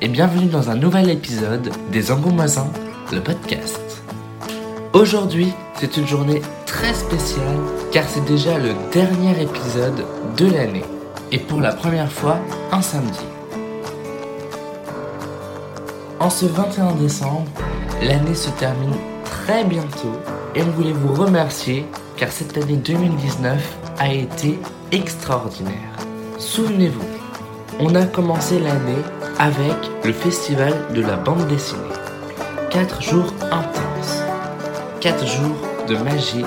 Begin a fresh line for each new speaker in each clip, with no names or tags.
et bienvenue dans un nouvel épisode des Angoumoisins, le podcast. Aujourd'hui, c'est une journée très spéciale car c'est déjà le dernier épisode de l'année et pour la première fois un samedi. En ce 21 décembre, l'année se termine très bientôt et on voulait vous remercier car cette année 2019 a été extraordinaire. Souvenez-vous, on a commencé l'année avec le festival de la bande dessinée. Quatre jours intenses, quatre jours de magie,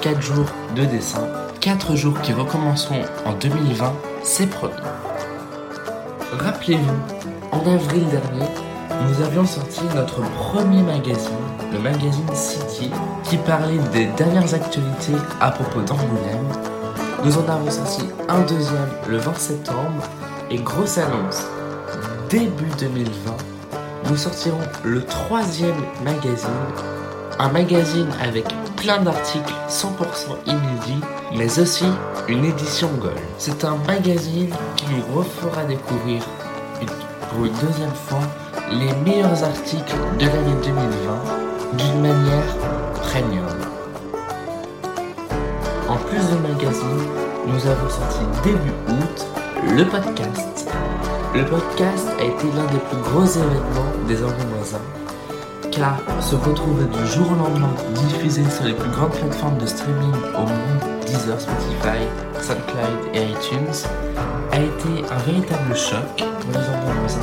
quatre jours de dessin, quatre jours qui recommenceront en 2020, c'est promis. Rappelez-vous, en avril dernier, nous avions sorti notre premier magazine, le magazine City, qui parlait des dernières actualités à propos d'Angoulême. Nous en avons sorti un deuxième le 20 septembre et grosse annonce, début 2020, nous sortirons le troisième magazine, un magazine avec plein d'articles 100% inédits, mais aussi une édition Gold. C'est un magazine qui nous refera découvrir pour une deuxième fois les meilleurs articles de l'année 2020 d'une manière premium. En plus de magazine, nous avons sorti début août le podcast. Le podcast a été l'un des plus gros événements des voisins, car se retrouver du jour au lendemain diffusé sur les plus grandes plateformes de streaming au monde, Deezer, Spotify, SoundCloud et iTunes, a été un véritable choc pour les voisins.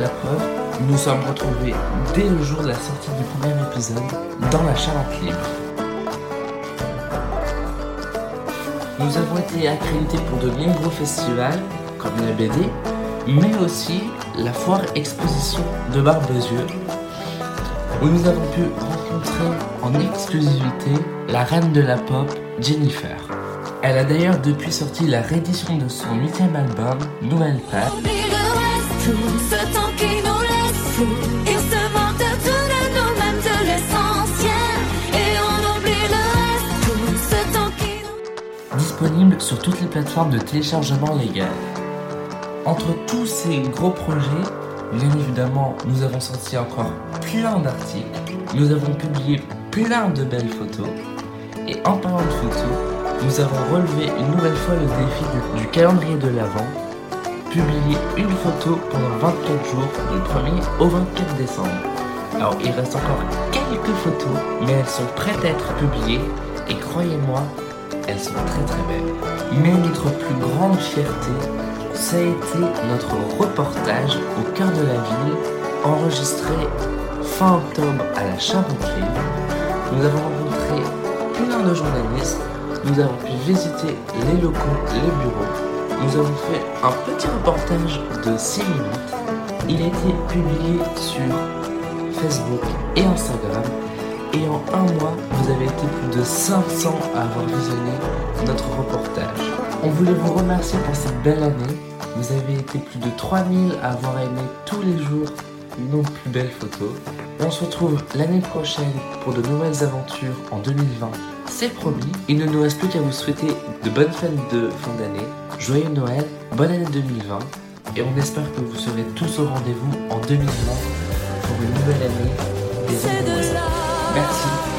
La preuve, nous sommes retrouvés dès le jour de la sortie du premier épisode dans la Charente Libre. Nous avons été accrédités pour de nombreux festivals, comme la BD, mais aussi la foire exposition de Barbezieux, où nous avons pu rencontrer en exclusivité la reine de la pop, Jennifer. Elle a d'ailleurs depuis sorti la réédition de son huitième album, Nouvelle Père. disponible sur toutes les plateformes de téléchargement légal. Entre tous ces gros projets, bien évidemment, nous avons sorti encore plein d'articles, nous avons publié plein de belles photos, et en parlant de photos, nous avons relevé une nouvelle fois le défi du, calendrier de l'Avent, publier une photo pendant 24 jours du 1er au 24 décembre. Alors il reste encore quelques photos, mais elles sont prêtes à être publiées, et croyez-moi, elles sont très très belles. Mais notre plus grande fierté, ça a été notre reportage au cœur de la ville, enregistré fin octobre à la Charente-Libre. Nous avons rencontré plein de journalistes, nous avons pu visiter les locaux, les bureaux. Nous avons fait un petit reportage de 6 minutes. Il a été publié sur Facebook et Instagram et en un mois, vous avez été plus de 500 à avoir visionné notre reportage. On voulait vous remercier pour cette belle année. Vous avez été plus de 3000 à avoir aimé tous les jours nos plus belles photos. On se retrouve l'année prochaine pour de nouvelles aventures en 2020. C'est promis, il ne nous reste plus qu'à vous souhaiter de bonnes fêtes de fin d'année, joyeux Noël, bonne année 2020 et on espère que vous serez tous au rendez-vous en 2020 pour une nouvelle année des Merci, à très vite.